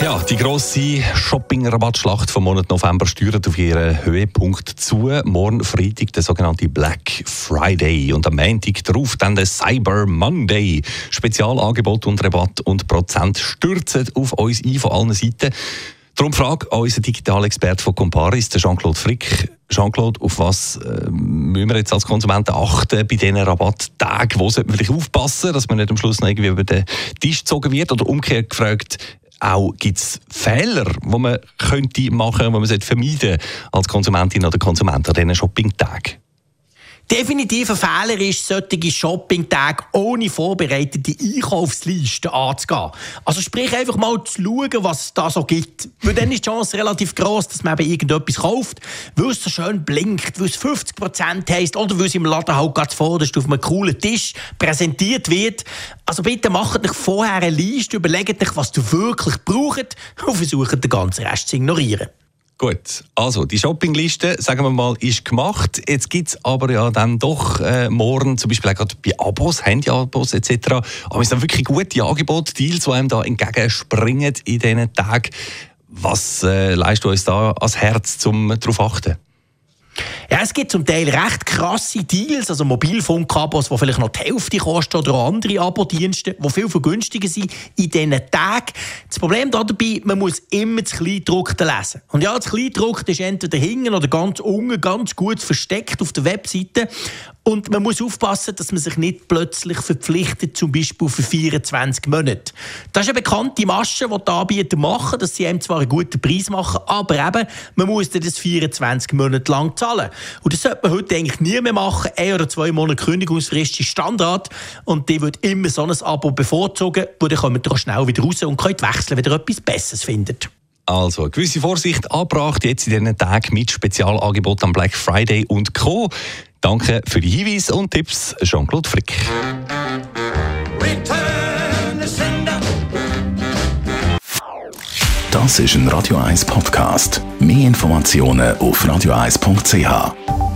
ja, die grosse Shopping-Rabattschlacht vom Monat November steuert auf ihren Höhepunkt zu. Morgen Freitag der sogenannte Black Friday und am Montag darauf dann der Cyber Monday. Spezialangebot und Rabatt und Prozent stürzen auf uns ein von allen Seiten. Darum frage unseren Digitalexperte von Comparis, Jean-Claude Frick. Jean-Claude, auf was äh, müssen wir jetzt als Konsumenten achten bei diesen Rabatttagen? Wo sollte man vielleicht aufpassen, dass man nicht am Schluss noch irgendwie über den Tisch gezogen wird? Oder umgekehrt gefragt, auch gibt es Fehler, die man könnte machen, die man vermeiden als Konsumentin oder Konsument an diesen Shopping-Tagen? Definitiv ein Fehler ist, solche Shopping-Tage ohne vorbereitete Einkaufsliste anzugehen. Also sprich einfach mal zu schauen, was es da so gibt. Weil dann ist die Chance relativ groß, dass man eben irgendetwas kauft, weil es so schön blinkt, weil es 50% heisst oder weil es im Laden halt ganz vorderst auf einem coolen Tisch präsentiert wird. Also bitte macht euch vorher eine Liste, überlegt euch, was du wirklich braucht und versucht den ganzen Rest zu ignorieren. Gut, also die Shoppingliste, sagen wir mal, ist gemacht. Jetzt gibt es aber ja dann doch äh, morgen, zum Beispiel auch gerade bei Abos, Handy-Abos etc., aber es sind wirklich gute Angebote, Deals, die einem da entgegenspringen in diesen Tagen. Was äh, leistet uns da ans Herz, um darauf zu achten? Es gibt zum Teil recht krasse Deals, also Mobilfunkabos, die vielleicht noch die Hälfte kosten oder andere Abo-Dienste, die viel vergünstiger sind in diesen Tagen. Das Problem dabei, man muss immer das Kleindruckte lesen. Und ja, das Kleindruckte ist entweder hinten oder ganz unten ganz gut versteckt auf der Webseite. Und man muss aufpassen, dass man sich nicht plötzlich verpflichtet, zum Beispiel für 24 Monate. Das ist eine bekannte Masche, die die Anbieter machen, dass sie einem zwar einen guten Preis machen, aber eben, man muss das 24 Monate lang zahlen. Und das sollte man heute eigentlich nie mehr machen. Ein oder zwei Monate Kündigungsfrist ist Standard und die wird immer so ein Abo bevorzugen, wo dann kommt ihr schnell wieder raus und könnt wechseln, wenn ihr etwas Besseres findet. Also, eine gewisse Vorsicht angebracht jetzt in diesen Tagen mit Spezialangeboten am Black Friday und Co. Danke für die Hinweise und Tipps, Jean-Claude Frick. Das ist ein Radio 1 Podcast. Mehr Informationen auf radio1.ch.